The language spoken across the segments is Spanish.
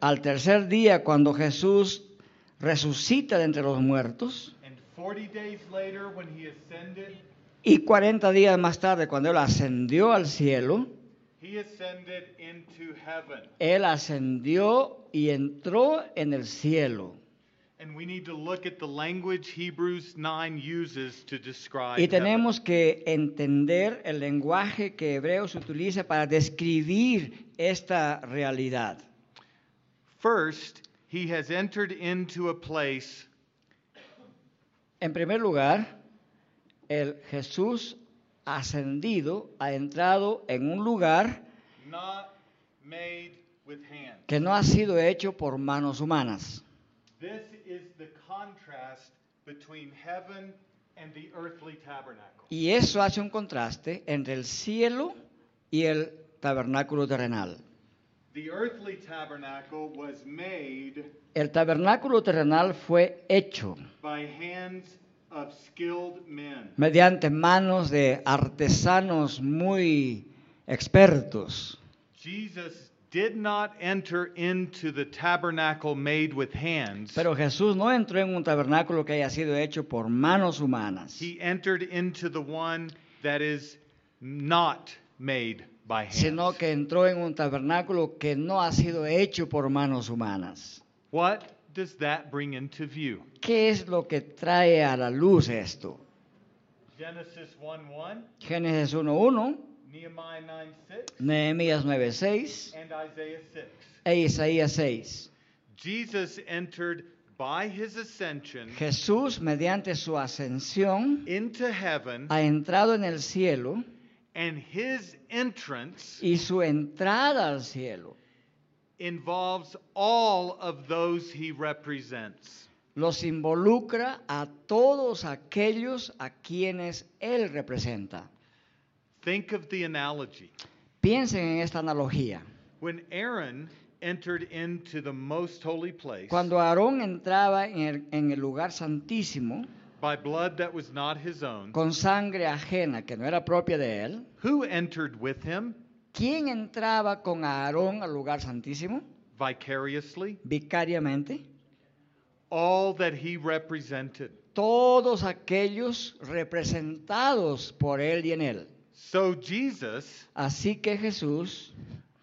al tercer día cuando Jesús resucita de entre los muertos and 40 days later when he ascended, y 40 días más tarde cuando él ascendió al cielo, él ascendió y entró en el cielo. And we need to look at the language Hebrews 9 uses to describe Y tenemos que entender el lenguaje que Hebreos utiliza para describir esta realidad. First, he has entered into a place En primer lugar, el Jesús ascendido ha entrado en un lugar not made with hands. que no ha sido hecho por manos humanas. This is the contrast between heaven and the earthly tabernacle. Y eso hace un contraste entre el cielo y el tabernáculo terrenal. The earthly tabernacle was made El tabernáculo terrenal fue hecho by hands of skilled men. mediante manos de artesanos muy expertos. Jesus did not enter into the tabernacle made with hands. Pero Jesús no entró en un tabernáculo que haya sido hecho por manos humanas, He entered into the one that is not made. Sino que entró en un tabernáculo que no ha sido hecho por manos humanas. What does that bring into view? ¿Qué es lo que trae a la luz esto? Genesis 1:1, Génesis 1.1, Nehemiah 9:6, Nehemías 9.6 and Isaiah 6. e Isaías 6. Jesus entered by his ascension Jesús, mediante su ascensión, into heaven, ha entrado en el cielo and his entrance y su entrada al cielo involves all of those he represents. los involucra a todos aquellos a quienes Él representa. Think of the analogy. Piensen en esta analogía. When Aaron entered into the most holy place Cuando Aarón entraba en el, en el lugar santísimo by blood that was not his own, con sangre ajena que no era propia de él, who entered with him ¿quién entraba con Aarón al lugar santísimo? vicariously? Vicariamente. All that he represented. Todos aquellos representados por él y en él. So Jesus, Así que Jesús,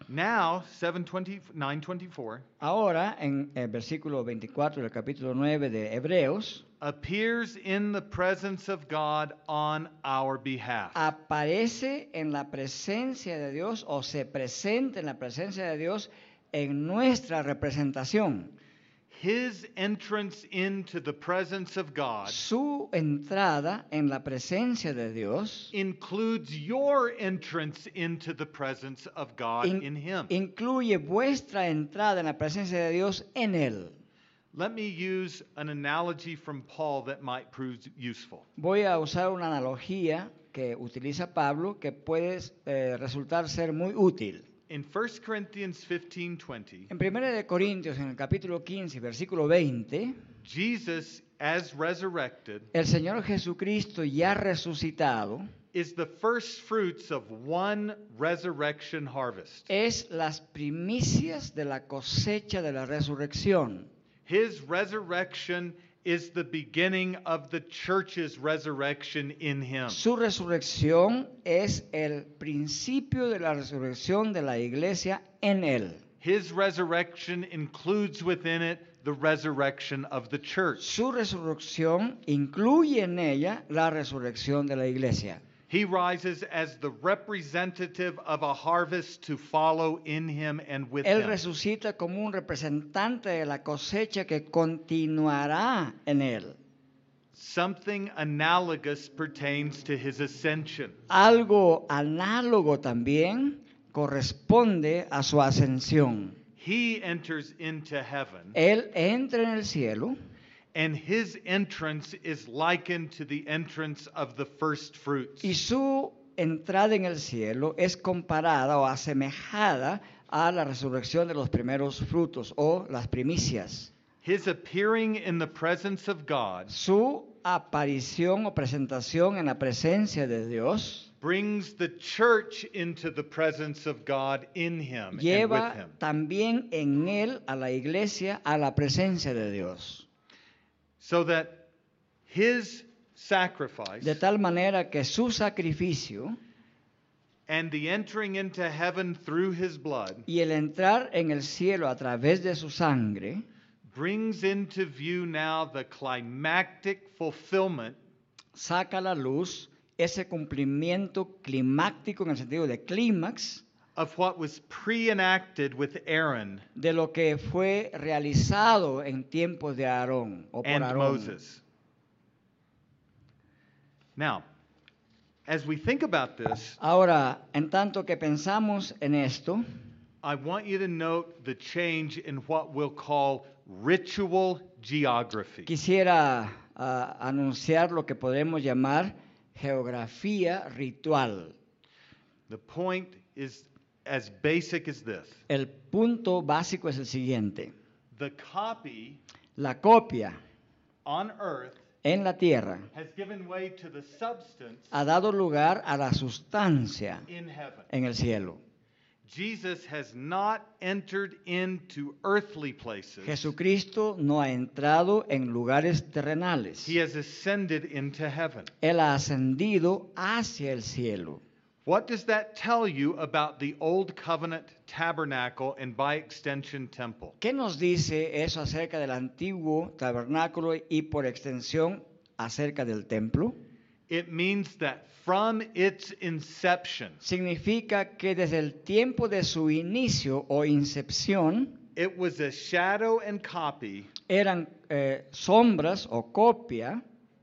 now 720, 924, ahora en el versículo 24 del capítulo 9 de Hebreos, appears in the presence of God on our behalf. aparece en la presencia de Dios o se presenta en la presencia de Dios en nuestra representación. His entrance into the presence of God Su entrada en la presencia de Dios includes your entrance into the presence of God in- in Him. incluye vuestra entrada en la presencia de Dios en Él. Let me use an analogy from Paul that might prove useful. Voy a usar una analogía que utiliza Pablo que puede eh, resultar ser muy útil. In 1 Corinthians 15:20, En 1 de Corintios, en el capítulo 15, versículo 20, Jesus as resurrected el Señor Jesucristo ya resucitado is the first fruits of one resurrection harvest. es las primicias de la cosecha de la resurrección. His resurrection is the beginning of the church's resurrection in him. Su resurrección es el principio de la resurrección de la iglesia en él. His resurrection includes within it the resurrection of the church. Su resurrección incluye en ella la resurrección de la iglesia. He rises as the representative of a harvest to follow in him and with Él him. resucita como un representante de la cosecha que continuará en él. Something analogous pertains to his ascension. Algo análogo también corresponde a su ascensión. He enters into heaven, Él entra en el cielo and his entrance is likened to the entrance of the first fruits. y su entrada en el cielo es comparada o asemejada a la resurrección de los primeros frutos o las primicias. His appearing in the presence of God Su aparición o presentación en la presencia de Dios brings the church into the presence of God in him and with lleva him. también en él a la iglesia a la presencia de Dios. So that his sacrifice De tal manera que su sacrificio and the entering into heaven through his blood y el entrar en el cielo a través de su sangre brings into view now the climactic fulfillment saca a la luz ese cumplimiento climático en el sentido de clímax of what was pre-enacted with Aaron de lo que fue realizado en tiempos de Aarón o por and Aarón. Moses. Now, as we think about this, Ahora, en tanto que pensamos en esto, I want you to note the change in what we'll call ritual geography. quisiera ah, anunciar lo que podemos llamar geografía ritual. The point is as basic as this. El punto básico es el siguiente. The copy La copia on earth en la tierra has given way to the substance ha dado lugar a la sustancia in heaven. en el cielo. Jesus has not entered into earthly places. Jesucristo no ha entrado en lugares terrenales. He has ascended into heaven. Él ha ascendido hacia el cielo. What does that tell you about the old covenant tabernacle and by extension temple? ¿Qué nos dice eso acerca del antiguo tabernáculo y por extensión acerca del templo? It means that from its inception, Significa que desde el tiempo de su inicio o incepción it was a shadow and copy eran eh, sombras o copia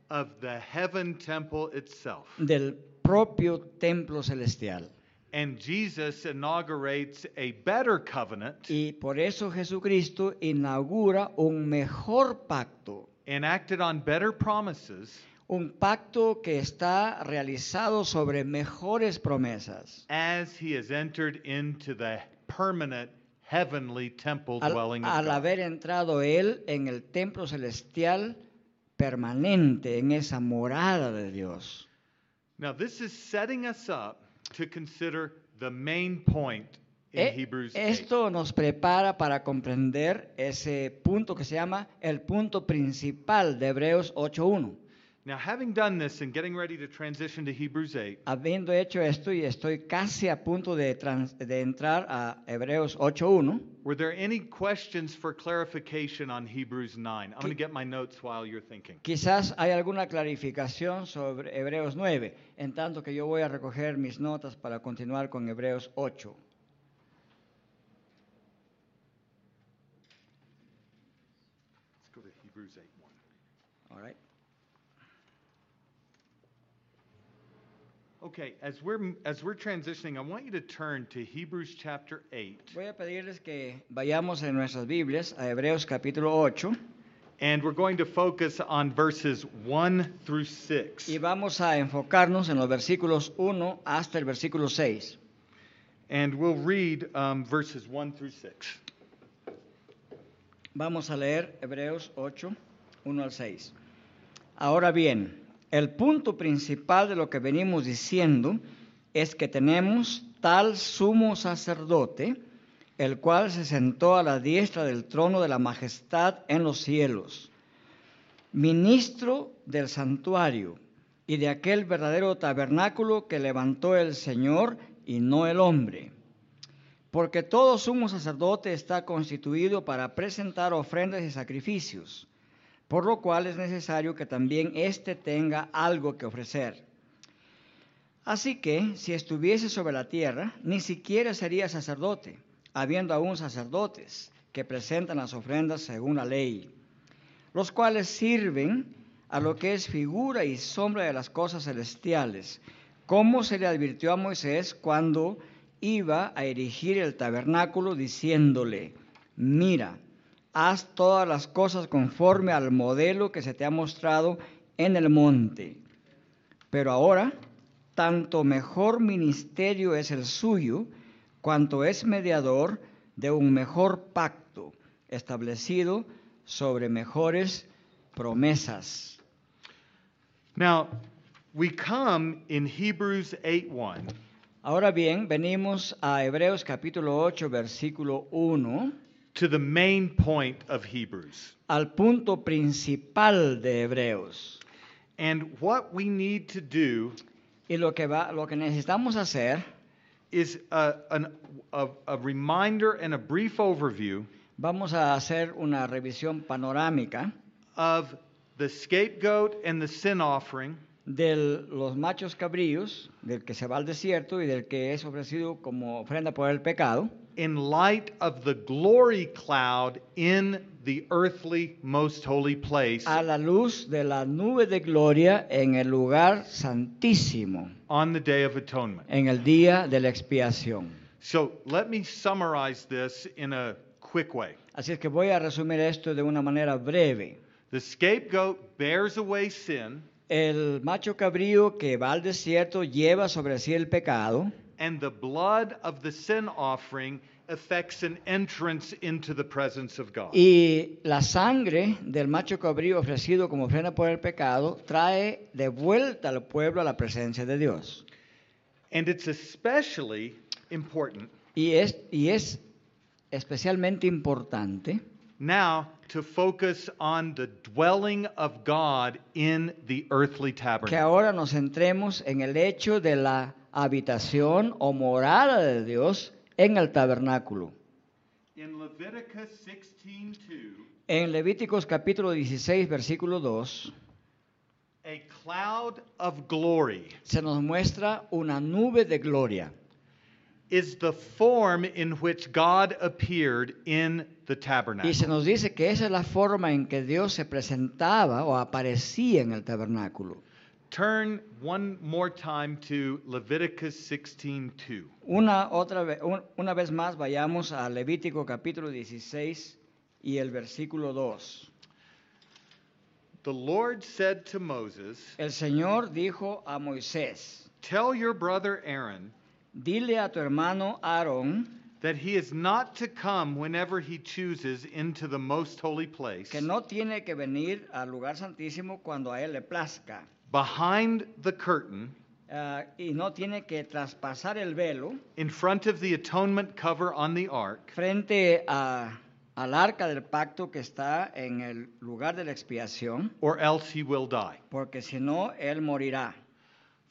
of the heaven temple itself. del propio templo celestial. And Jesus inaugurates a better covenant Y por eso Jesucristo inaugura un mejor pacto, enacted on better promises un pacto que está realizado sobre mejores promesas. as he has entered into the permanent heavenly temple Al, dwelling of al God. haber entrado él en el templo celestial permanente, en esa morada de Dios. Now, this is setting us up to consider the main point in Eh, Hebrews 8. Esto nos prepara para comprender ese punto que se llama el punto principal de Hebreos 8.1. Now, having done this and getting ready to transition to Hebrews 8, Habiendo hecho esto y estoy casi a punto de, trans- de entrar a Hebreos 8.1, were there any questions for clarification on Hebrews 9? I'm going to get my notes while you're thinking. quizás hay alguna clarificación sobre Hebreos 9, en tanto que yo voy a recoger mis notas para continuar con Hebreos 8. Let's go to Hebrews 8 1. All right. Okay, as we're as we're transitioning, I want you to turn to Hebrews chapter 8, Voy a pedirles que vayamos en nuestras Biblias a Hebreos capítulo 8 and we're going to focus on verses 1 through 6. y vamos a enfocarnos en los versículos 1 hasta el versículo 6. And we'll read um, verses 1 through 6. Vamos a leer Hebreos 8, 1 al 6. Ahora bien, el punto principal de lo que venimos diciendo es que tenemos tal sumo sacerdote, el cual se sentó a la diestra del trono de la majestad en los cielos, ministro del santuario y de aquel verdadero tabernáculo que levantó el Señor y no el hombre. Porque todo sumo sacerdote está constituido para presentar ofrendas y sacrificios, por lo cual es necesario que también éste tenga algo que ofrecer. Así que, si estuviese sobre la tierra, ni siquiera sería sacerdote, habiendo aún sacerdotes que presentan las ofrendas según la ley, los cuales sirven a lo que es figura y sombra de las cosas celestiales, como se le advirtió a Moisés cuando iba a erigir el tabernáculo, diciéndole, mira, haz todas las cosas conforme al modelo que se te ha mostrado en el monte. Pero ahora, tanto mejor ministerio es el suyo, cuanto es mediador de un mejor pacto, establecido sobre mejores promesas. Now, We come in Hebrews 8:1 Ahora bien, venimos a Hebreos capítulo 8, versículo 1, to the main point of Hebrews. al punto principal de Hebreos. And what we need to do Y lo que, va, lo que necesitamos hacer, is a, an, a, a reminder and a brief overview vamos a hacer una revisión panorámica of the scapegoat and the sin offering de los machos cabríos, del que se va al desierto y del que es ofrecido como ofrenda por el pecado, in light of the glory cloud in the earthly most holy place a la luz de la nube de gloria en el lugar santísimo, on the day of atonement. en el día de la expiación. So let me summarize this in a quick way. Así es que voy a resumir esto de una manera breve. The scapegoat bears away sin, El macho cabrío que va al desierto lleva sobre sí el pecado and the blood of the sin offering effects an entrance into the presence of God. y la sangre del macho cabrío ofrecido como ofrenda por el pecado trae de vuelta al pueblo a la presencia de Dios. And it's especially important Y es, y es especialmente importante now to focus on the dwelling of God in the earthly que tabernacle. ahora nos centremos en el hecho de la habitación o morada de Dios en el tabernáculo. In Leviticus 16:2, En Levíticos capítulo 16, versículo 2, a cloud of glory se nos muestra una nube de gloria. is the form in which God appeared in the Y se tabernacle. nos dice que esa es la forma en que Dios se presentaba o aparecía en el tabernáculo. Turn one more time to Leviticus 16:2. Una, otra vez, una vez más vayamos a Levítico capítulo 16 y el versículo 2. The Lord said to Moses, El Señor dijo a Moisés, "Tell your brother Aaron dile a tu hermano Aarón that he is not to come whenever he chooses into the most holy place que no tiene que venir al lugar santísimo cuando a él le plazca behind the curtain ah, y no tiene que traspasar el velo in front of the atonement cover on the ark frente a- al arca del pacto que está en el lugar de la expiación, or else he will die. porque si no, él morirá.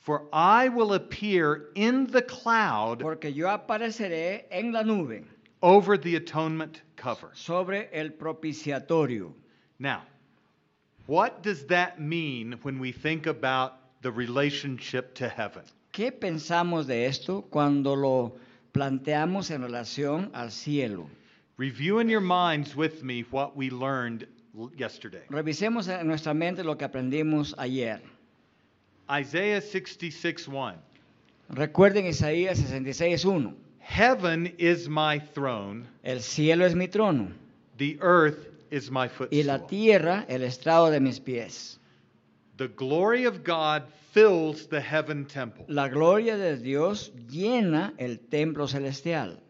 For I will appear in the cloud Porque yo apareceré en la nube over the atonement cover. sobre el propiciatorio. Now, what does that mean when we think about the relationship to heaven? ¿Qué pensamos de esto cuando lo planteamos en relación al cielo? Review in your minds with me what we learned yesterday. Revisemos en nuestra mente lo que aprendimos ayer. Isaiah 66:1. Recuerden Isaías 66.1. Heaven is my throne, El cielo es mi trono the earth is my y la footstool. tierra el estrado de mis pies. The glory of God fills the heaven temple. La gloria de Dios llena el templo celestial.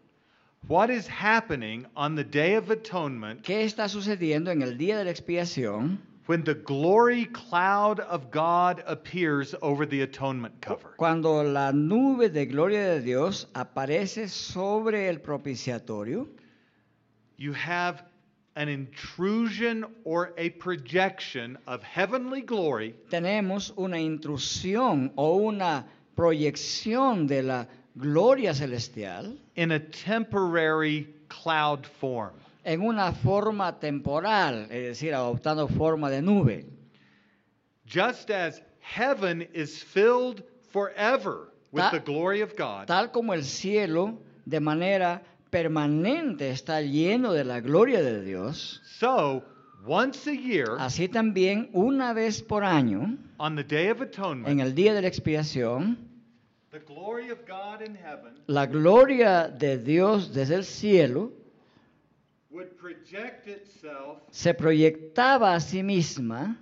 What is happening on the day of atonement ¿Qué está sucediendo en el día de la expiación when the glory cloud of God appears over the atonement cover? cuando la nube de gloria de Dios aparece sobre el propiciatorio? You have an intrusion or a projection of heavenly glory Tenemos una intrusión o una proyección de la gloria celestial in a temporary cloud form. en una forma temporal, es decir, adoptando forma de nube. Just as heaven is filled forever with Ta- the glory of God, Tal como el cielo de manera permanente está lleno de la gloria de Dios, so once a year, así también una vez por año, on the Day of en Atonement, el día de la expiación, the glory of God in heaven la gloria de Dios desde el cielo would project itself se proyectaba a sí misma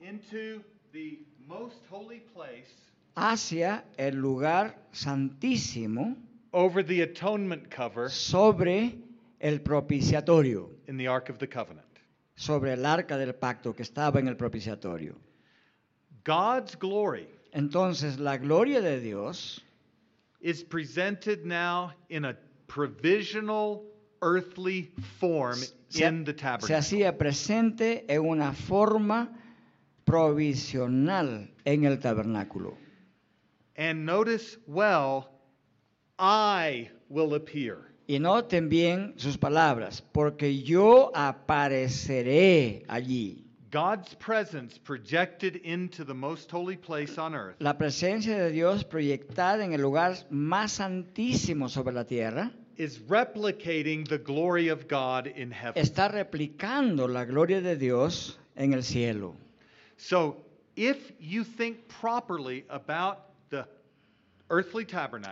into the most holy place hacia el lugar santísimo over the atonement cover sobre el propiciatorio, in the Ark of the Covenant. sobre el arca del pacto que estaba en el propiciatorio. God's glory Entonces la gloria de Dios is presented now in a provisional earthly form se, in the tabernacle se hacía presente en una forma provisional en el tabernáculo. And notice well, I will appear. Y noten bien sus palabras, porque yo apareceré allí. God's presence projected into the most holy place on earth La presencia de Dios proyectada en el lugar más santísimo sobre la tierra is replicating the glory of God in heaven. está replicando la gloria de Dios en el cielo. So, if you think properly about the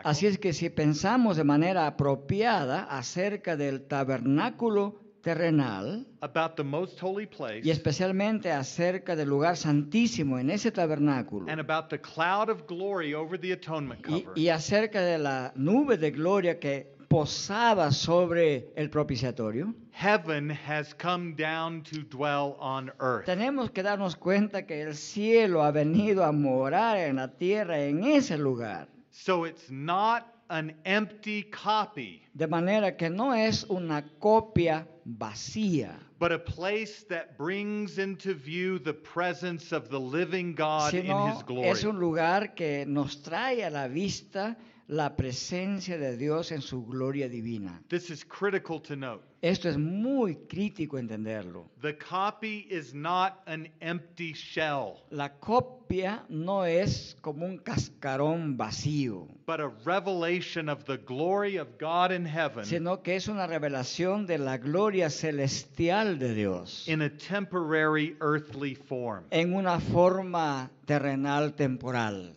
Así es que si pensamos de manera apropiada acerca del tabernáculo terrenal about the most holy place, y especialmente acerca del lugar santísimo en ese tabernáculo and about the cloud of glory over the atonement y, cover, y acerca de la nube de gloria que posaba sobre el propiciatorio, heaven has come down to dwell on earth. tenemos que darnos cuenta que el cielo ha venido a morar en la tierra en ese lugar. So it's not an empty copy, De manera que no es una copia vacía, but a place that brings into view the presence of the living God in His glory. es un lugar que nos trae a la vista la presencia de Dios en su gloria divina. This is critical to note. Esto es muy crítico entenderlo. The copy is not an empty shell, La copia no es como un cascarón vacío, but a revelation of the glory of God in heaven sino que es una revelación de la gloria celestial de Dios in a temporary earthly form. en una forma terrenal temporal.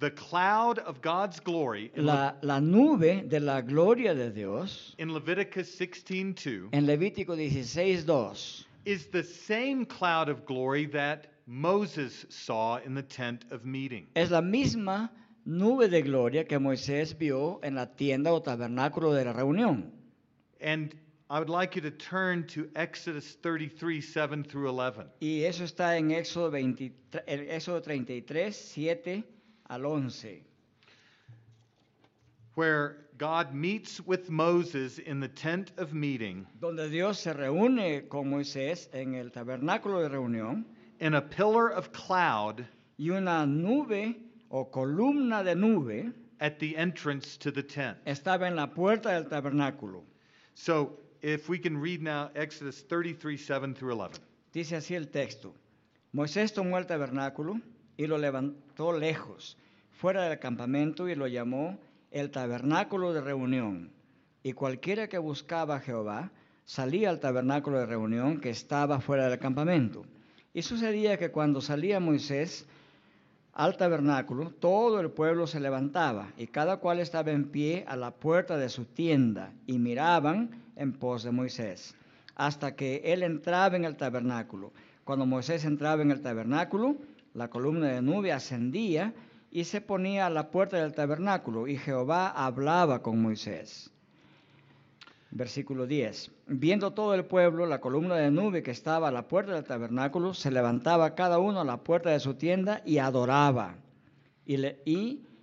The cloud of God's glory in, La, la nube de la gloria de Dios in Leviticus 16:2 en Levítico 16.2 is the same cloud of glory that Moses saw in the tent of meeting. es la misma nube de gloria que Moisés vio en la tienda o tabernáculo de la reunión. And I would like you to turn to Exodus 33, 7 through 11. Y eso está en Éxodo, 23, Éxodo 33, 7 al 11, where God meets with Moses in the tent of meeting, donde Dios se reúne con Moisés en el tabernáculo de reunión and a pillar of cloud y una nube o columna de nube at the entrance to the tent. estaba en la puerta del tabernáculo. So, if we can read now Exodus 33, 7 through 11. Dice así el texto. Moisés tomó el tabernáculo y lo levantó lejos, fuera del campamento, y lo llamó el tabernáculo de reunión. Y cualquiera que buscaba a Jehová salía al tabernáculo de reunión que estaba fuera del campamento. Y sucedía que cuando salía Moisés al tabernáculo, todo el pueblo se levantaba y cada cual estaba en pie a la puerta de su tienda y miraban en pos de Moisés, hasta que él entraba en el tabernáculo. Cuando Moisés entraba en el tabernáculo, la columna de nube ascendía y se ponía a la puerta del tabernáculo y Jehová hablaba con Moisés. Versículo 10. Viendo todo el pueblo la columna de nube que estaba a la puerta del tabernáculo, se levantaba cada uno a la puerta de su tienda y adoraba. Y, le-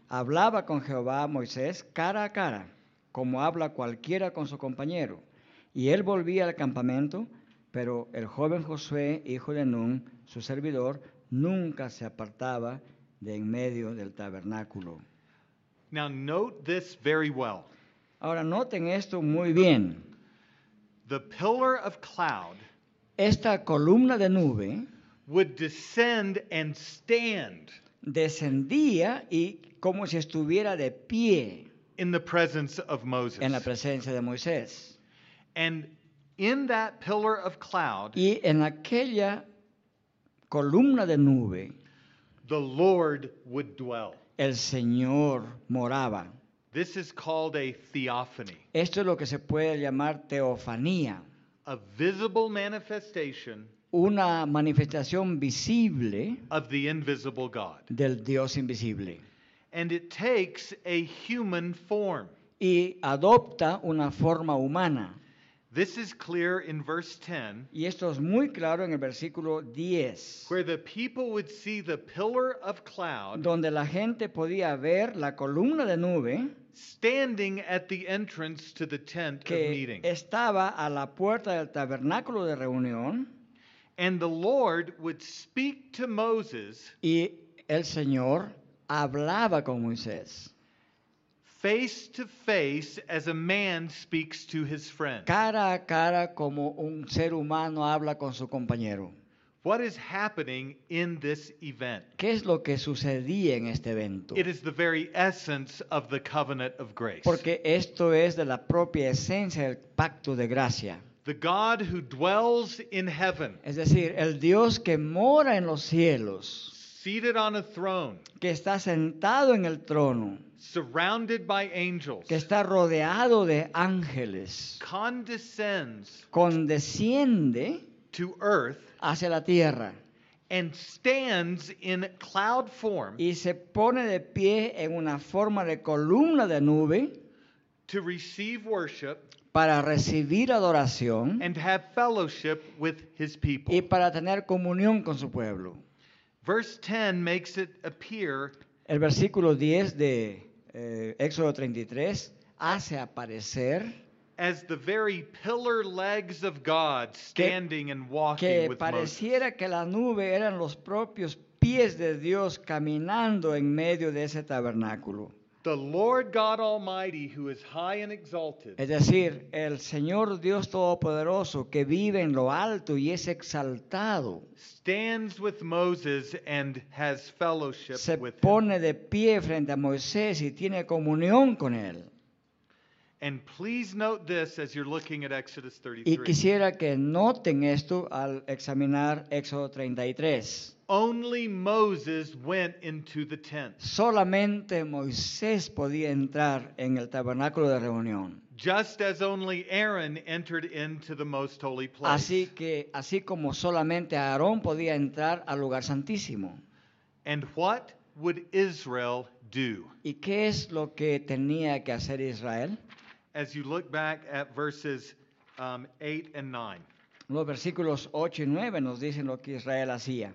hablaba con Jehová Moisés cara a cara, como habla cualquiera con su compañero. Y él volvía al campamento, pero el joven Josué, hijo de Nun, su servidor, nunca se apartaba de en medio del tabernáculo. Now, note this very well. Ahora noten esto muy bien. The pillar of cloud Esta columna de nube would descend and stand descendía y como si estuviera de pie in the presence of Moses. en la presencia de Moisés. And in that pillar of cloud, Y en aquella columna de nube the Lord would dwell. el Señor moraba. This is called a theophany, Esto es lo que se puede llamar teofanía, a visible manifestation una manifestación visible of the invisible God. del Dios invisible. And it takes a human form. Y adopta una forma humana. This is clear in verse 10, Y esto es muy claro en el versículo 10, where the people would see the pillar of cloud donde la gente podía ver la columna de nube standing at the entrance to the tent of que meeting. estaba a la puerta del tabernáculo de reunión And the Lord would speak to Moses y el Señor hablaba con Moisés, face to face as a man speaks to his friend. cara a cara como un ser humano habla con su compañero. What is happening in this event? ¿Qué es lo que sucedía en este evento? It is the very essence of the covenant of grace. Porque esto es de la propia esencia del pacto de gracia. The God who dwells in heaven, Es decir, el Dios que mora en los cielos, seated on a throne, que está sentado en el trono, surrounded by angels, que está rodeado de ángeles, condescends condesciende to earth hacia la tierra and stands in cloud form y se pone de pie en una forma de columna de nube to receive worship para recibir adoración and have fellowship with his people. y para tener comunión con su pueblo. Verse 10 makes it appear El versículo 10 de eh, Éxodo 33 hace aparecer as the very pillar legs of God standing and walking que with Moses. pareciera que la nube eran los propios pies de Dios caminando en medio de ese tabernáculo. The Lord God Almighty, who is high and exalted, Es decir, el Señor Dios Todopoderoso que vive en lo alto y es exaltado, stands with Moses and has fellowship se with him. pone de pie frente a Moisés y tiene comunión con él. And please note this as you're looking at Exodus Y 33. quisiera que noten esto al examinar Éxodo 33. Only Moses went into the tent, Solamente Moisés podía entrar en el tabernáculo de reunión. just as only Aaron entered into the most holy place. Así que, así como solamente Aarón podía entrar al lugar santísimo. And what would Israel do? ¿Y qué es lo que tenía que hacer Israel? As you look back at verses um, 8 and 9. Los versículos 8 y 9 nos dicen lo que Israel hacía.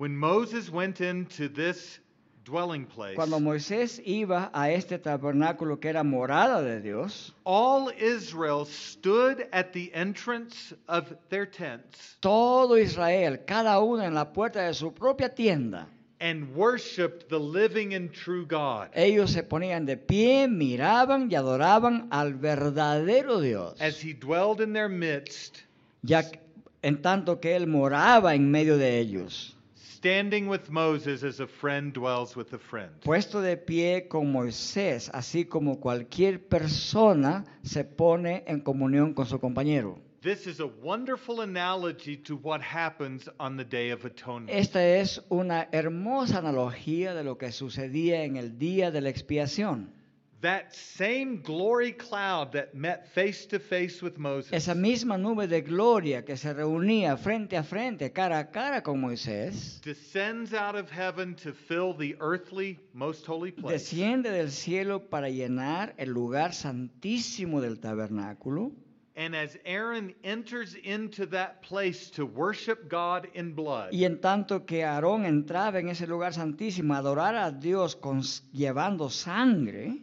When Moses went into this dwelling place, Cuando Moisés iba a este tabernáculo que era morada de Dios, all Israel stood at the entrance of their tents todo Israel, cada uno en la puerta de su propia tienda, and worshiped the living and true God. ellos se ponían de pie, miraban y adoraban al verdadero Dios, As he dwelled in their midst, ya en tanto que él moraba en medio de ellos. Standing with Moses as a friend dwells with a friend. puesto de pie con Moisés, así como cualquier persona se pone en comunión con su compañero. This is a wonderful analogy to what happens on the Day of Atonement. Esta es una hermosa analogía de lo que sucedía en el día de la expiación. That same glory cloud that met face to face with Moses Esa misma nube de gloria que se reunía frente a frente, cara a cara con Moisés, descends out of heaven to fill the earthly most holy place. desciende del cielo para llenar el lugar santísimo del tabernáculo. And as Aaron enters into that place to worship God in blood, Y en tanto que Aarón entraba en ese lugar santísimo a adorar a Dios con- llevando sangre,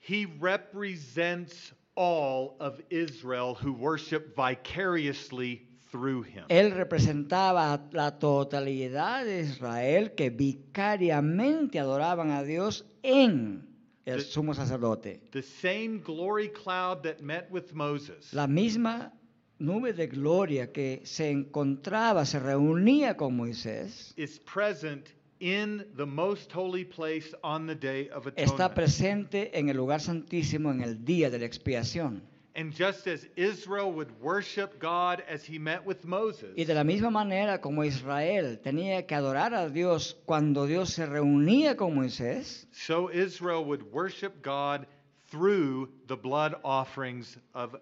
he represents all of Israel who worship vicariously through him. él representaba la totalidad de Israel que vicariamente adoraban a Dios en el The- sumo sacerdote. The same glory cloud that met with Moses La misma nube de gloria que se encontraba, se reunía con Moisés, is present in the most holy place on the day of está presente en el lugar santísimo en el día de la expiación. And just as Israel would worship God as he met with Moses, Y de la misma manera como Israel tenía que adorar a Dios cuando Dios se reunía con Moisés, so Israel would worship God through the blood offerings of.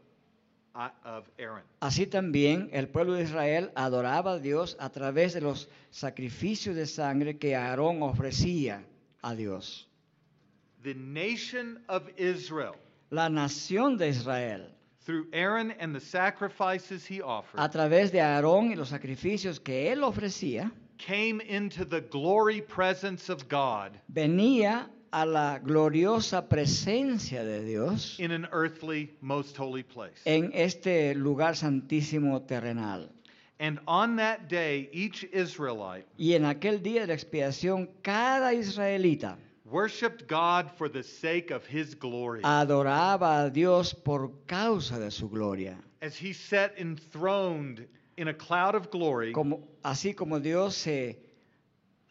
Así también el pueblo de Israel adoraba a Dios a través de los sacrificios de sangre que Aarón ofrecía a Dios. The nation of Israel, La nación de Israel, through Aaron and the sacrifices he a offered, través de Aarón y los sacrificios que él ofrecía, came into the glory presence of God venía a la gloriosa presencia de Dios in an earthly, most holy place. en este lugar santísimo terrenal. And on that day, each Israelite Y en aquel día de la expiación, cada israelita worshiped God for the sake of his glory. adoraba a Dios por causa de su gloria. As he sat enthroned in a cloud of glory, Como, así como Dios se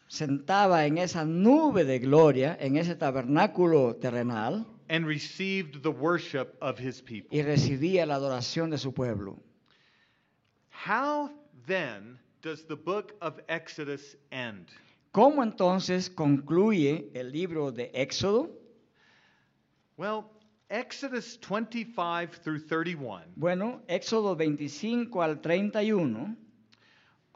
sentaba en esa nube de gloria, en ese tabernáculo terrenal, and received the worship of his people. y recibía la adoración de su pueblo. How then does the book of Exodus end? ¿Cómo entonces concluye el libro de Éxodo? Well, Exodus 25 through 31 Bueno, Éxodo 25 al 31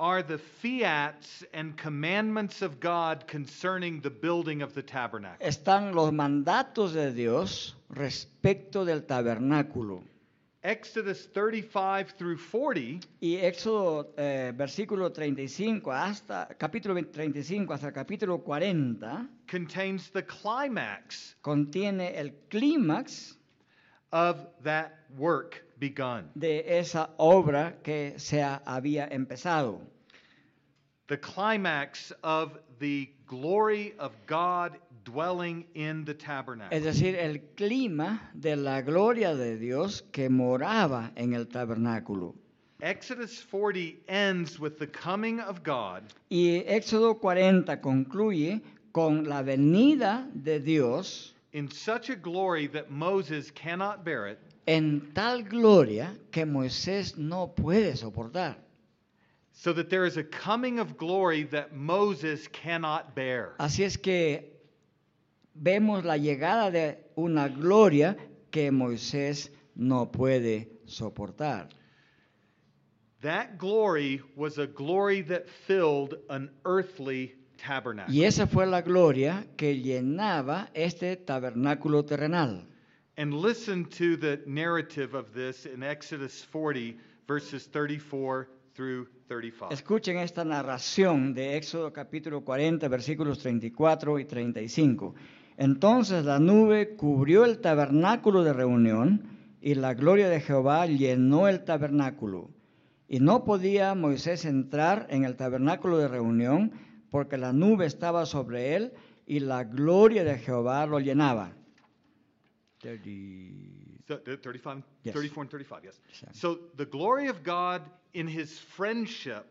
are the fiats and commandments of God concerning the building of the tabernacle. están los mandatos de Dios respecto del tabernáculo. Exodus 35 through 40 Y Éxodo eh, versículo 35 hasta capítulo 35 hasta capítulo 40 contains the climax contiene el clímax of that work begun. de esa obra que se había empezado. The climax of the glory of God dwelling in the tabernacle. Es decir, el clima de la gloria de Dios que moraba en el tabernáculo. Exodus 40 ends with the coming of God Y Éxodo 40 concluye con la venida de Dios in such a glory that Moses cannot bear it, en tal gloria que Moisés no puede soportar. so that there is a coming of glory that Moses cannot bear. Así es que vemos la llegada de una gloria que Moisés no puede soportar. That glory was a glory that filled an earthly tabernacle. Y esa fue la gloria que llenaba este tabernáculo terrenal. And listen to the narrative of this in Exodus 40, verses 34 through 35. Escuchen esta narración de Éxodo capítulo 40, versículos 34 y 35. Entonces la nube cubrió el tabernáculo de reunión y la gloria de Jehová llenó el tabernáculo. Y no podía Moisés entrar en el tabernáculo de reunión porque la nube estaba sobre él y la gloria de Jehová lo llenaba. So, uh, 35, Yes. 34 and 35, yes. Sí. So the glory of God in his friendship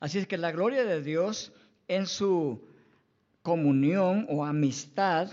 Así es que la gloria de Dios en su comunión o amistad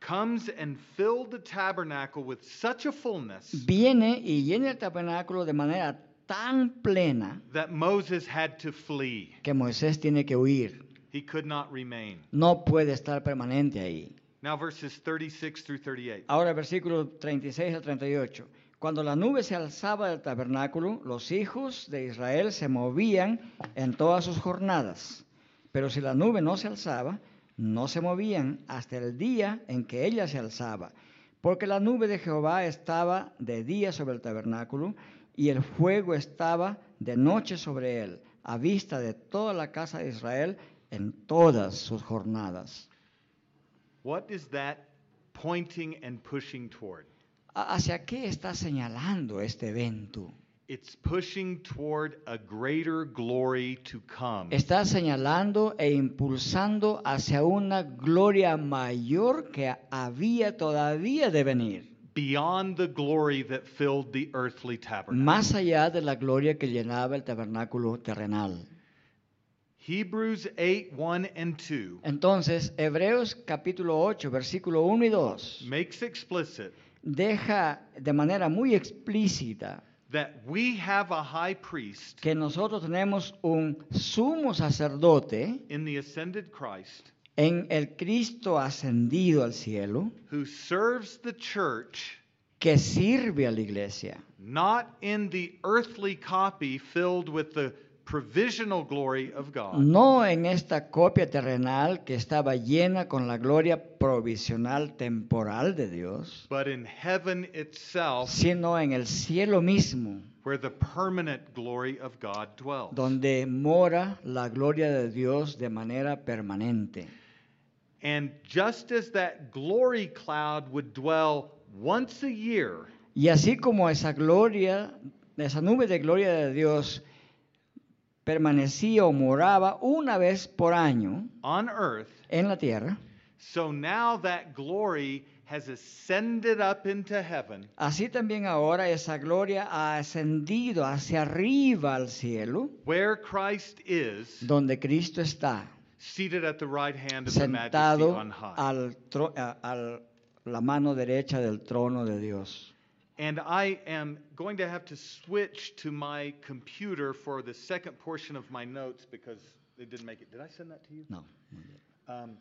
comes and filled the tabernacle with such a fullness viene y llena el tabernáculo de manera tan plena that Moses had to flee. que Moisés tiene que huir. He could not remain. No puede estar permanente ahí. Now, verses 36 through 38. Ahora versículo 36 al 38. Cuando la nube se alzaba del tabernáculo, los hijos de Israel se movían en todas sus jornadas. Pero si la nube no se alzaba, no se movían hasta el día en que ella se alzaba. Porque la nube de Jehová estaba de día sobre el tabernáculo y el fuego estaba de noche sobre él, a vista de toda la casa de Israel en todas sus jornadas. What is that pointing and pushing toward? ¿A- ¿Hacia qué está señalando este evento? It's pushing toward a greater glory to come. Está señalando e impulsando hacia una gloria mayor que había todavía de venir, Beyond the glory that filled the earthly tabernacle. más allá de la gloria que llenaba el tabernáculo terrenal. Hebrews 8 1 and 2 Entonces, Hebreos capítulo 8, versículo 1 y 2, makes explicit deja de manera muy explícita that we have a high priest que nosotros tenemos un sumo sacerdote in the ascended Christ en el Cristo ascendido al cielo, who serves the church que sirve a la iglesia, not in the earthly copy filled with the provisional glory of God, no en esta copia terrenal que estaba llena con la gloria provisional temporal de Dios, but in heaven itself, sino en el cielo mismo, where the permanent glory of God dwells. donde mora la gloria de Dios de manera permanente. And just as that glory cloud would dwell once a year Y así como esa gloria, esa nube de gloria de Dios permanecía o moraba una vez por año on earth, en la tierra, so now that glory has ascended up into heaven. así también ahora esa gloria ha ascendido hacia arriba al cielo, where Christ is, donde Cristo está seated at the right hand of the majesty on high. al tro- al- la mano derecha del trono de Dios. And I am going to have to switch to my computer for the second portion of my notes because they didn't make it. Did I send that to you? No. Um,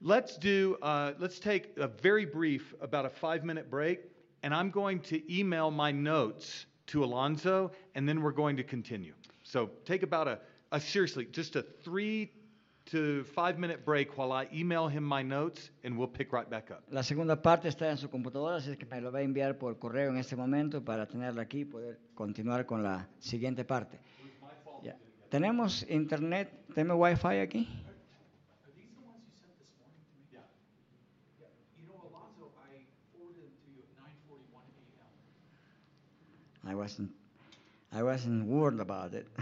let's do, uh, let's take a very brief, about a five minute break, and I'm going to email my notes to Alonzo, and then we're going to continue. So take about a, a seriously, just a three to five minute break while I email him my notes, and we'll pick right back up. La segunda parte está en su computadora, así que me lo va a enviar por correo en este momento para tenerla aquí y poder continuar con la siguiente parte. Ya. ¿Tenemos internet? ¿Tenemos wifi aquí? Are these the ones you sent this morning to me? Yeah. You know, Alonzo, I forwarded them to you at nine forty-one AM. I wasn't, I wasn't worried about it.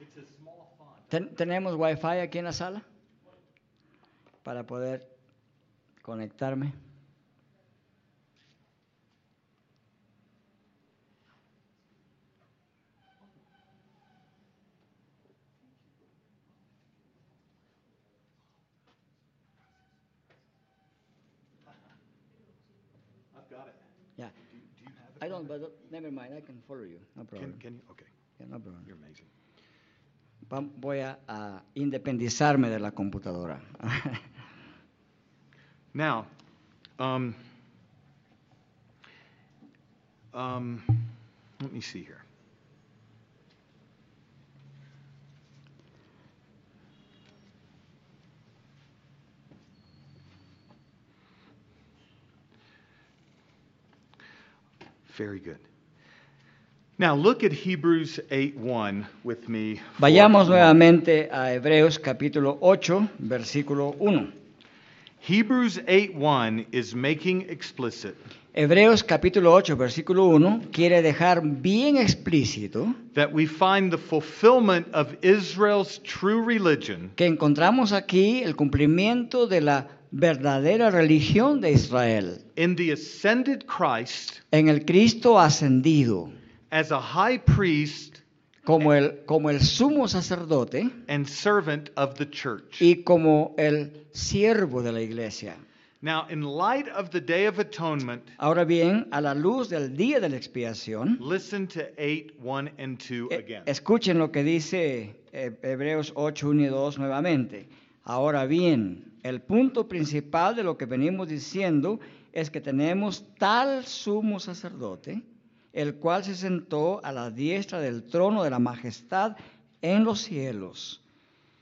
It's a small font. Ten- ¿Tenemos wifi aquí en la sala? Para poder conectarme. Yeah. Do, do? I don't, but never mind, I can follow you. No problem. Can, can you? Okay. Yeah, no problem. You're amazing. Voy a, a independizarme de la computadora. Now, um, um, let me see here. Very good. Now look at Hebrews 8:1 with me. for Vayamos a moment. nuevamente a Hebreos capítulo 8, versículo 1. Hebrews 8:1 is making explicit Hebreos capítulo 8, versículo 1 quiere dejar bien explícito that we find the fulfillment of Israel's true religion que encontramos aquí el cumplimiento de la verdadera religión de Israel in the ascended Christ en el Cristo ascendido as a high priest como el, como el sumo sacerdote and servant of the church. y como el siervo de la iglesia. Now, in light of the Day of Atonement, Ahora bien, a la luz del día de la expiación, listen to 8 1 and 2 eh, again. escuchen lo que dice eh, Hebreos 8, 1 y 2 nuevamente. Ahora bien, el punto principal de lo que venimos diciendo es que tenemos tal sumo sacerdote, el cual se sentó a la diestra del trono de la majestad en los cielos,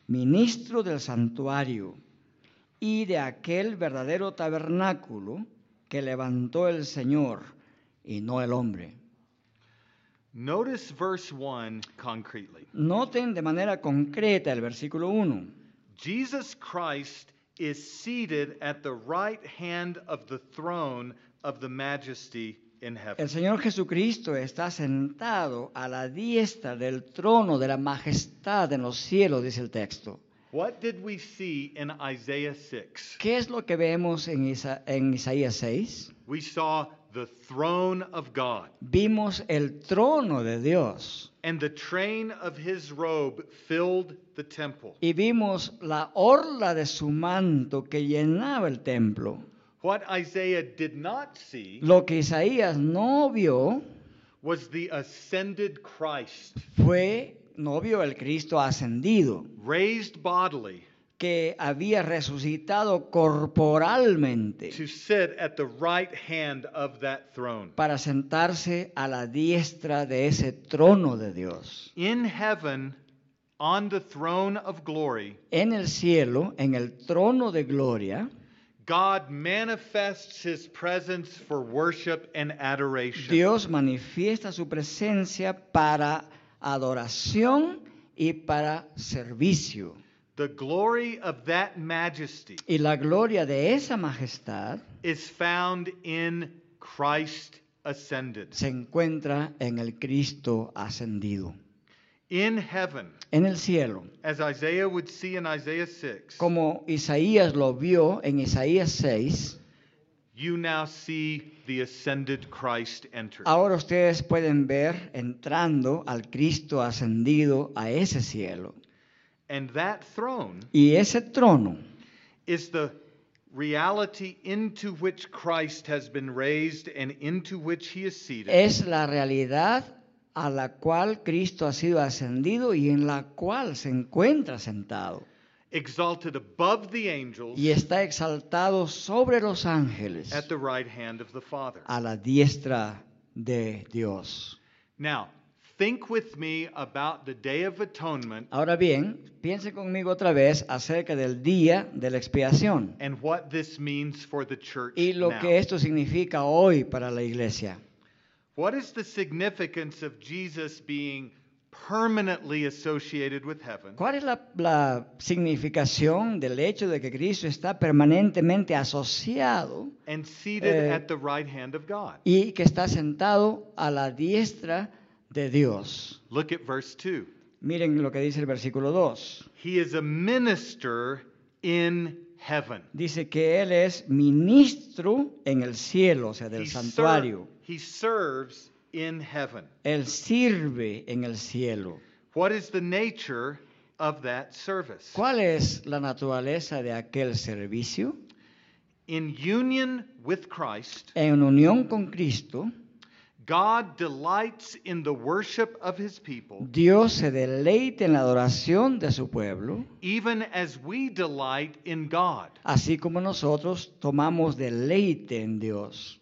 ministro del santuario y de aquel verdadero tabernáculo que levantó el Señor y no el hombre. Notice verse 1 concretely. Noten de manera concreta el versículo 1. Jesus Christ is seated at the right hand of the throne of the majesty in heaven. El Señor Jesucristo está sentado a la diestra del trono de la majestad en los cielos, dice el texto. What did we see in Isaiah 6? ¿Qué es lo que vemos en, Isa- en Isaías 6? We saw the throne of God, Vimos el trono de Dios and the train of his robe filled the temple. y vimos la orla de su manto que llenaba el templo. What Isaiah did not see Lo que Isaías no vio was the ascended Christ, fue, no vio el Cristo ascendido, raised bodily, que había resucitado corporalmente to sit at the right hand of that throne. para sentarse a la diestra de ese trono de Dios. In heaven, on the throne of glory, En el cielo, en el trono de gloria, God manifests his presence for worship and adoration. Dios manifiesta su presencia para adoración y para servicio. The glory of that majesty Y la gloria de esa majestad is found in Christ ascended. se encuentra en el Cristo ascendido. In heaven, En el cielo, as Isaiah would see in Isaiah 6, como Isaías lo vio en Isaías 6, you now see the ascended Christ enter. ahora ustedes pueden ver entrando al Cristo ascendido a ese cielo. And that throne Y ese trono is the reality into which Christ has been raised and into which he is seated. es la realidad a la cual Cristo ha sido ascendido y en la cual se encuentra sentado. exalted above the angels Y está exaltado sobre los ángeles at the right hand of the Father. a la diestra de Dios. Now, think with me about the Day of Atonement Ahora bien, piense conmigo otra vez acerca del día de la expiación and what this means for the church y lo now. que esto significa hoy para la iglesia. What is the significance of Jesus being permanently associated with heaven ¿Cuál es la, la significación del hecho de que Cristo está permanentemente asociado and seated Eh, at the right hand of God? y que está sentado a la diestra de Dios? Look at verse 2. Miren lo que dice el versículo 2. He is a minister in heaven. Dice que Él es ministro en el cielo, o sea, del He santuario. He serves in heaven. Él sirve en el cielo. What is the nature of that service? ¿Cuál es la naturaleza de aquel servicio? In union with Christ, En unión con Cristo, God delights in the worship of his people, Dios se deleita en la adoración de su pueblo, even as we delight in God. así como nosotros tomamos deleite en Dios.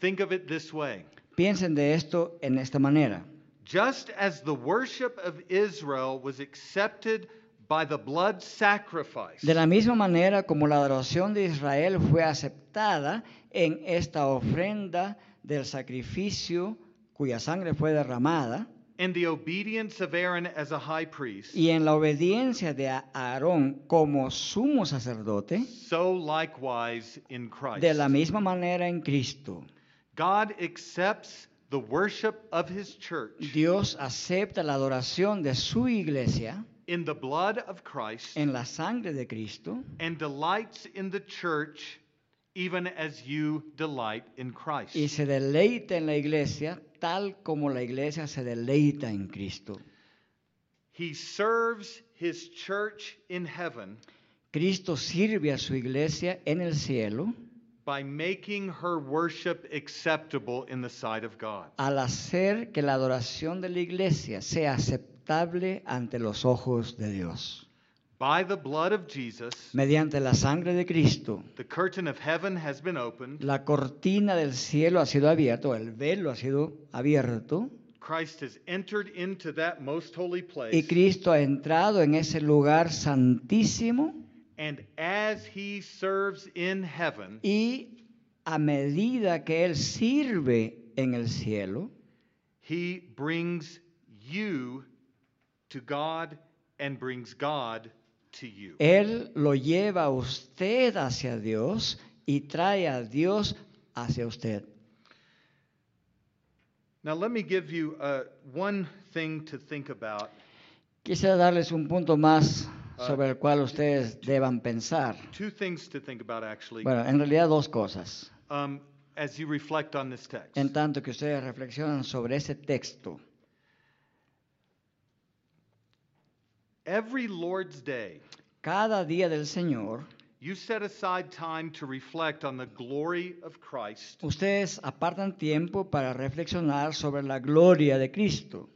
Think of it this way. Piensen de esto en esta manera. Just as the worship of Israel was accepted by the blood sacrifice, De la misma manera como la adoración de Israel fue aceptada en esta ofrenda del sacrificio cuya sangre fue derramada, and the obedience of Aaron as a high priest, y en la obediencia de Aarón como sumo sacerdote, so likewise in Christ. de la misma manera en Cristo. God accepts the worship of his church Dios acepta la adoración de su iglesia in the blood of Christ en la sangre de Cristo and delights in the church even as you delight in Christ. y se deleita en la iglesia tal como la iglesia se deleita en Cristo. He serves his church in heaven Cristo sirve a su iglesia en el cielo by making her worship acceptable in the sight of God. al hacer que la adoración de la iglesia sea aceptable ante los ojos de Dios. By the blood of Jesus, Mediante la sangre de Cristo, the curtain of heaven has been opened. la cortina del cielo ha sido abierta, o el velo ha sido abierto, Christ has entered into that most holy y place. Cristo ha entrado en ese lugar santísimo And as he serves in heaven, y a medida que Él sirve en el cielo, he brings you to God and brings God to you. Él lo lleva a usted hacia Dios y trae a Dios hacia usted. Now, let me give you uh, one thing to think about. Quisiera darles un punto más. Sobre el cual ustedes deban pensar. Two things to think about, actually, Bueno, en realidad dos cosas. um, as you reflect on this text. En tanto que ustedes reflexionan sobre ese texto. Every Lord's Day, Cada día del Señor, you set aside time to reflect on the glory of Christ ustedes apartan tiempo para reflexionar sobre la gloria de Cristo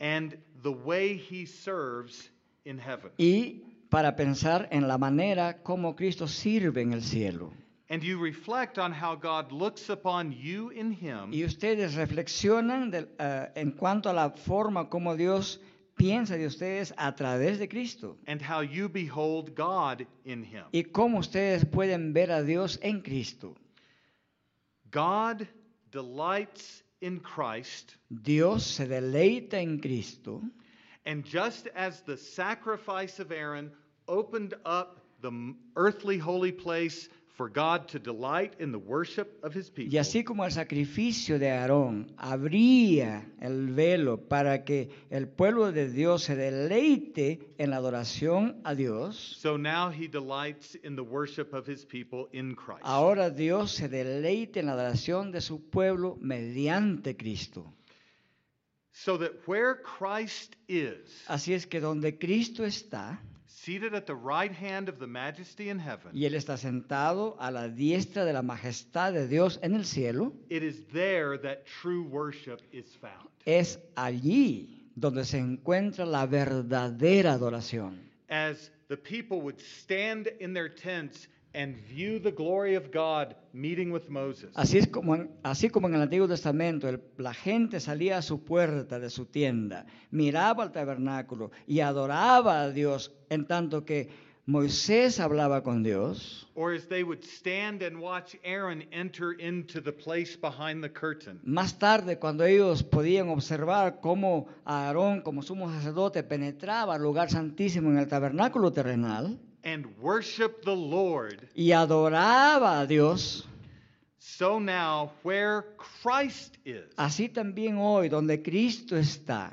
and the way he serves in heaven. y para pensar en la manera como Cristo sirve en el cielo. and you reflect on how God looks upon you in Him Y ustedes reflexionan eh, en cuanto a la forma como Dios piensa de ustedes a través de Cristo. and how you behold God in Him. Y cómo ustedes pueden ver a Dios en Cristo. God delights in Christ, Dios se deleita en Cristo. And just as the sacrifice of Aaron opened up the earthly holy place for God to delight in the worship of His people, Y así como el sacrificio de Aarón abría el velo para que el pueblo de Dios se deleite en la adoración a Dios, so now He delights in the worship of His people in Christ. ahora Dios se deleite en la adoración de su pueblo mediante Cristo. So that where Christ is, Así es que donde Cristo está, seated at the right hand of the majesty in heaven, y Él está sentado a la diestra de la majestad de Dios en el cielo, it is there that true worship is found. es allí donde se encuentra la verdadera adoración. As the people would stand in their tents and view the glory of God meeting with Moses. Así, es como en, así como en el Antiguo Testamento el- la gente salía a su puerta de su tienda, miraba al tabernáculo y adoraba a Dios en tanto que Moisés hablaba con Dios. Or as they would stand and watch Aaron enter into the place behind the curtain. Más tarde, cuando ellos podían observar cómo Aarón, como sumo sacerdote, penetraba al lugar santísimo en el tabernáculo terrenal And worship the Lord. y adoraba a Dios, So now, where Christ is, así también hoy, donde Cristo está,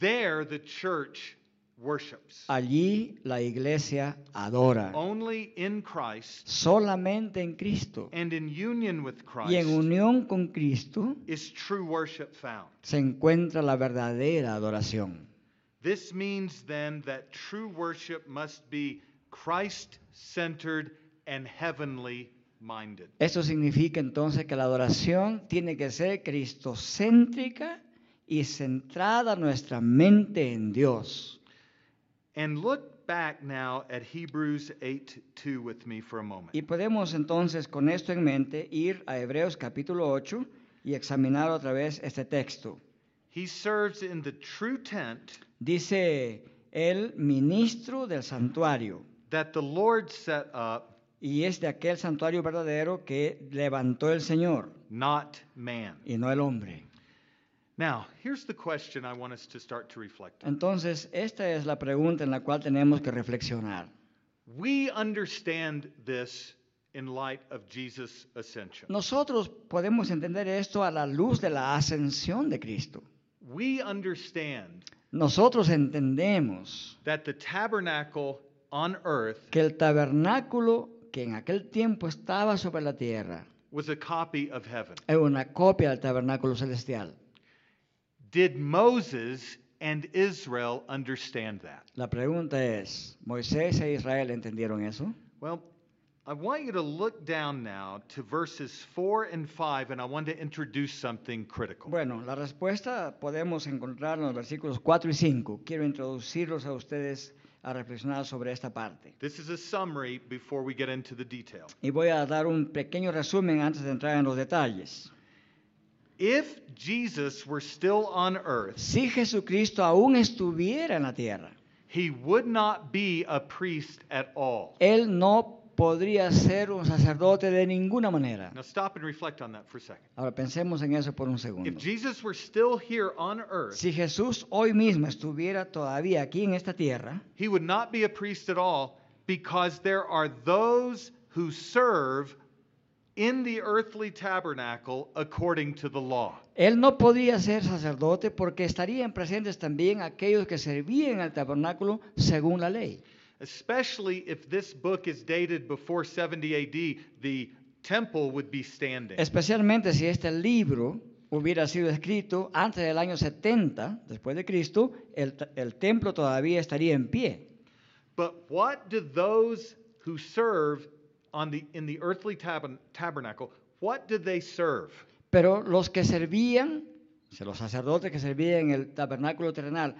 there the church worships. allí la iglesia adora. Only in Christ Solamente en Cristo and in union with Christ y en unión con Cristo is true worship found. se encuentra la verdadera adoración. This means then that true worship must be Christ centered and heavenly minded. Esto significa entonces que la adoración tiene que ser cristocéntrica y centrada nuestra mente en Dios. And look back now at Hebrews 8 2 with me for a moment. Y podemos entonces con esto en mente ir a Hebreos capítulo 8 y examinar otra vez este texto. He serves in the true tent Dice el ministro del santuario that the Lord set up, y es de aquel santuario verdadero que levantó el Señor not man. y no el hombre. Now, here's the question I want us to start to reflect on. Entonces, esta es la pregunta en la cual tenemos que reflexionar. We understand this in light of Jesus' ascension. Nosotros podemos entender esto a la luz de la ascensión de Cristo. We understand Nosotros entendemos that the tabernacle on earth que el tabernáculo que en aquel tiempo estaba sobre la tierra was a copy of heaven. era una copia del tabernáculo celestial. Did Moses and Israel understand that? La pregunta es, ¿Moisés e Israel entendieron eso? Well, I want you to look down now to verses 4 and 5, and I want to introduce something critical. Bueno, la respuesta podemos encontrarla en los versículos 4 y 5. Quiero introducirlos a ustedes a reflexionar sobre esta parte. This is a summary before we get into the detail. Y voy a dar un pequeño resumen antes de entrar en los detalles. If Jesus were still on earth, Si Jesucristo aún estuviera en la tierra, he would not be a priest at all. Él no podría ser un sacerdote de ninguna manera. Now stop and reflect on that for a second. Ahora pensemos en eso por un If segundo. Jesus were still here on earth, Si Jesús hoy mismo estuviera todavía aquí en esta tierra, he would not be a priest at all because there are those who serve in the earthly tabernacle according to the law. Él no podría ser sacerdote porque estarían presentes también aquellos que servían el tabernáculo según la ley. Especially if this book is dated before 70 AD, the temple would be standing. Especialmente si este libro hubiera sido escrito antes del año 70 después de Cristo, el, templo todavía estaría en pie. But what do those who serve on the, in the earthly tab- tabernacle, what did they serve? Pero los que servían, los sacerdotes que servían en el tabernáculo terrenal,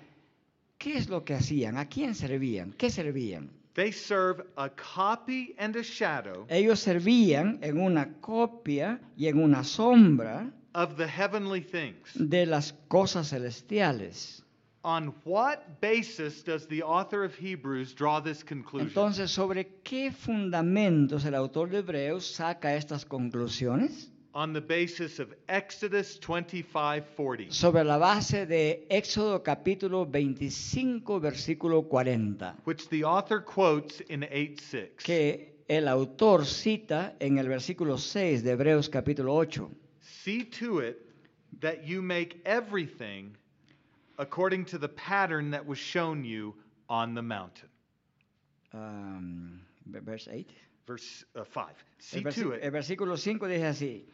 ¿qué es lo que hacían? ¿A quién servían? ¿Qué servían? They serve a copy and a shadow Ellos servían en una copia y en una sombra of the heavenly things. de las cosas celestiales. On what basis does the author of Hebrews draw this conclusion? Entonces, ¿sobre qué fundamentos el autor de Hebreos saca estas conclusiones? On the basis of Exodus 25:40. Sobre la base de Éxodo capítulo 25, versículo 40, which the author quotes in 8:6. que el autor cita en el versículo 6 de Hebreos capítulo 8. See to it that you make everything according to the pattern that was shown you on the mountain. Um, verse 8. Verse 5. See El, to el versículo 5 dice así,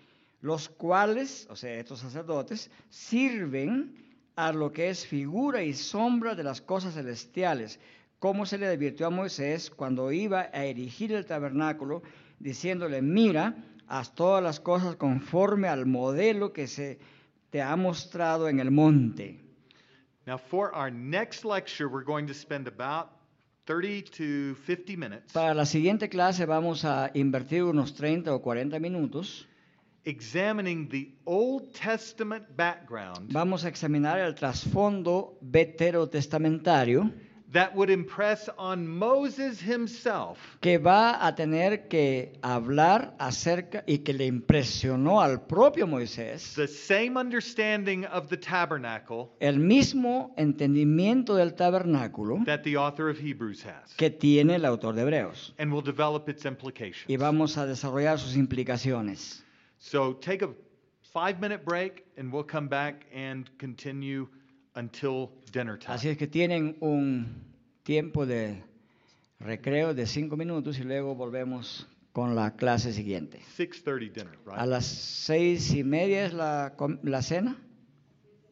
los cuales, o sea, estos sacerdotes, sirven a lo que es figura y sombra de las cosas celestiales, como se le advirtió a Moisés cuando iba a erigir el tabernáculo, diciéndole, mira, haz todas las cosas conforme al modelo que se te ha mostrado en el monte. Now for our next lecture we're going to spend about 30 to 50 minutes Para la siguiente clase vamos a invertir unos 30 o 40 minutos. Examining the Old Testament background Vamos a examinar el trasfondo veterotestamentario that would impress on Moses himself que va a tener que hablar acerca y que le impresionó al propio Moisés the same understanding of the tabernacle el mismo entendimiento del tabernáculo that the author of Hebrews has que tiene el autor de Hebreos. and will develop its implications. Y vamos a desarrollar sus implicaciones. So take a five minute break and we'll come back and continue until dinner time. Así es que tienen un tiempo de recreo de cinco minutos y luego volvemos con la clase siguiente. 6.30 dinner, A right? las seis y media es la, la cena.